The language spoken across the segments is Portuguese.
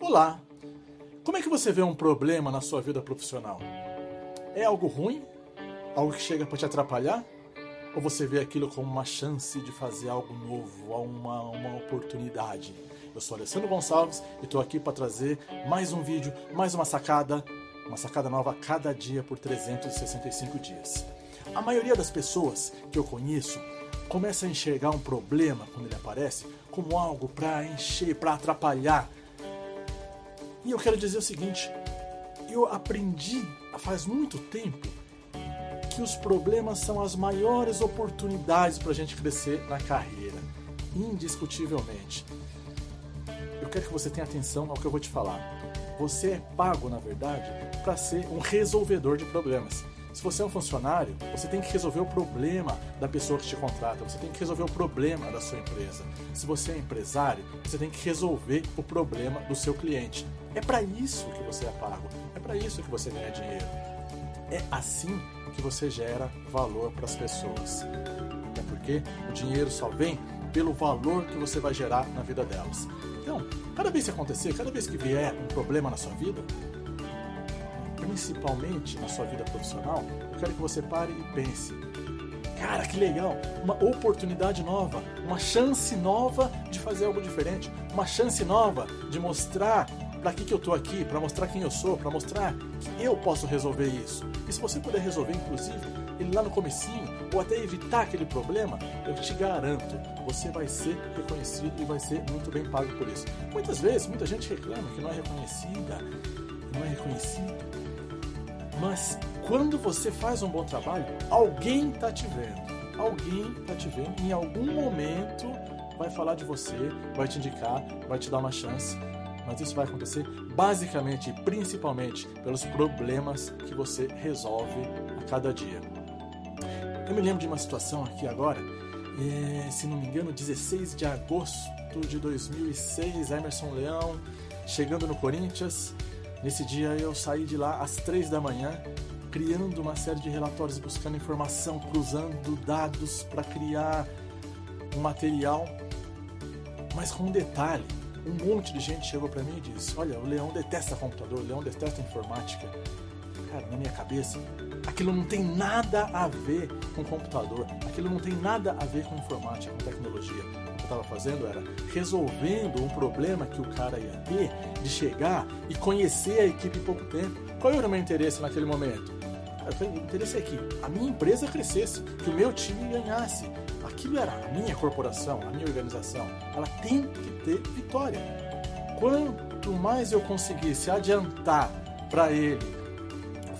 Olá! Como é que você vê um problema na sua vida profissional? É algo ruim? Algo que chega para te atrapalhar? Ou você vê aquilo como uma chance de fazer algo novo, uma, uma oportunidade? Eu sou Alessandro Gonçalves e estou aqui para trazer mais um vídeo, mais uma sacada, uma sacada nova a cada dia por 365 dias. A maioria das pessoas que eu conheço começa a enxergar um problema quando ele aparece como algo para encher, para atrapalhar. E eu quero dizer o seguinte: eu aprendi faz muito tempo que os problemas são as maiores oportunidades para a gente crescer na carreira, indiscutivelmente. Eu quero que você tenha atenção ao que eu vou te falar. Você é pago, na verdade, para ser um resolvedor de problemas. Se você é um funcionário, você tem que resolver o problema da pessoa que te contrata, você tem que resolver o problema da sua empresa. Se você é empresário, você tem que resolver o problema do seu cliente. É para isso que você é pago, é para isso que você ganha dinheiro. É assim que você gera valor para as pessoas. É porque o dinheiro só vem pelo valor que você vai gerar na vida delas. Então, cada vez que acontecer, cada vez que vier um problema na sua vida, principalmente na sua vida profissional, eu quero que você pare e pense: cara, que legal, uma oportunidade nova, uma chance nova de fazer algo diferente, uma chance nova de mostrar para que, que eu estou aqui, para mostrar quem eu sou, para mostrar que eu posso resolver isso. E se você puder resolver, inclusive, ele lá no comecinho, ou até evitar aquele problema, eu te garanto, você vai ser reconhecido e vai ser muito bem pago por isso. Muitas vezes, muita gente reclama que não é reconhecida, não é reconhecido. Mas quando você faz um bom trabalho, alguém está te vendo. Alguém está te vendo. Em algum momento vai falar de você, vai te indicar, vai te dar uma chance. Mas isso vai acontecer basicamente e principalmente pelos problemas que você resolve a cada dia. Eu me lembro de uma situação aqui agora, é, se não me engano, 16 de agosto de 2006, Emerson Leão chegando no Corinthians Nesse dia eu saí de lá às três da manhã, criando uma série de relatórios, buscando informação, cruzando dados para criar um material. Mas com um detalhe, um monte de gente chegou para mim e disse: Olha, o Leão detesta computador, o Leão detesta informática. Cara, na minha cabeça, aquilo não tem nada a ver com computador, aquilo não tem nada a ver com informática, com tecnologia eu estava fazendo era resolvendo um problema que o cara ia ter de chegar e conhecer a equipe em pouco tempo. Qual era o meu interesse naquele momento? O interesse é que a minha empresa crescesse, que o meu time ganhasse. Aquilo era a minha corporação, a minha organização. Ela tem que ter vitória. Quanto mais eu conseguisse adiantar para ele o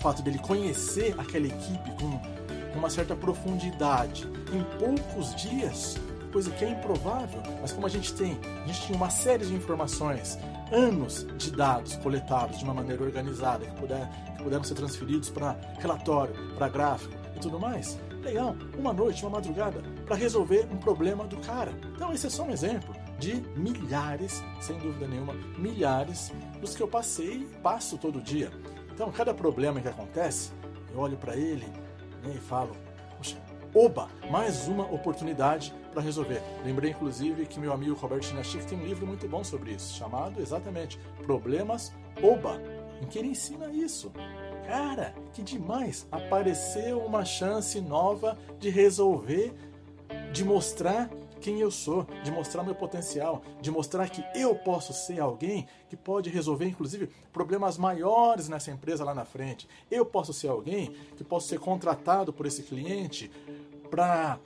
fato dele conhecer aquela equipe com, uma certa profundidade em poucos dias, coisa que é improvável, mas como a gente tem, a gente tinha uma série de informações, anos de dados coletados de uma maneira organizada, que, puder, que puderam ser transferidos para relatório, para gráfico e tudo mais. Legal, uma noite, uma madrugada, para resolver um problema do cara. Então, esse é só um exemplo de milhares, sem dúvida nenhuma, milhares dos que eu passei e passo todo dia. Então, cada problema que acontece, eu olho para ele né, e falo: Poxa, oba, mais uma oportunidade para resolver. Lembrei inclusive que meu amigo Roberto Chinachik tem um livro muito bom sobre isso, chamado exatamente Problemas Oba, em que ele ensina isso. Cara, que demais! Apareceu uma chance nova de resolver, de mostrar quem eu sou, de mostrar meu potencial, de mostrar que eu posso ser alguém que pode resolver, inclusive, problemas maiores nessa empresa lá na frente. Eu posso ser alguém que posso ser contratado por esse cliente para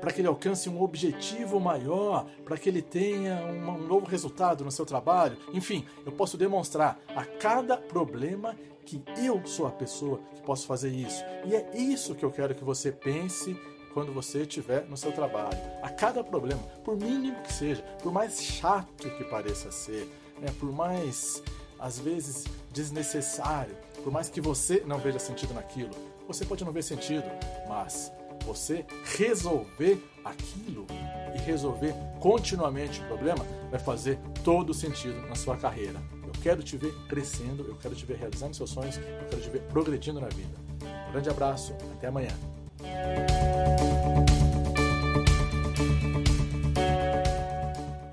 para que ele alcance um objetivo maior, para que ele tenha um, um novo resultado no seu trabalho. Enfim, eu posso demonstrar a cada problema que eu sou a pessoa que posso fazer isso. E é isso que eu quero que você pense quando você estiver no seu trabalho. A cada problema, por mínimo que seja, por mais chato que pareça ser, né, por mais às vezes desnecessário, por mais que você não veja sentido naquilo, você pode não ver sentido, mas você resolver aquilo e resolver continuamente o problema vai fazer todo sentido na sua carreira. Eu quero te ver crescendo, eu quero te ver realizando seus sonhos, eu quero te ver progredindo na vida. Um grande abraço, até amanhã.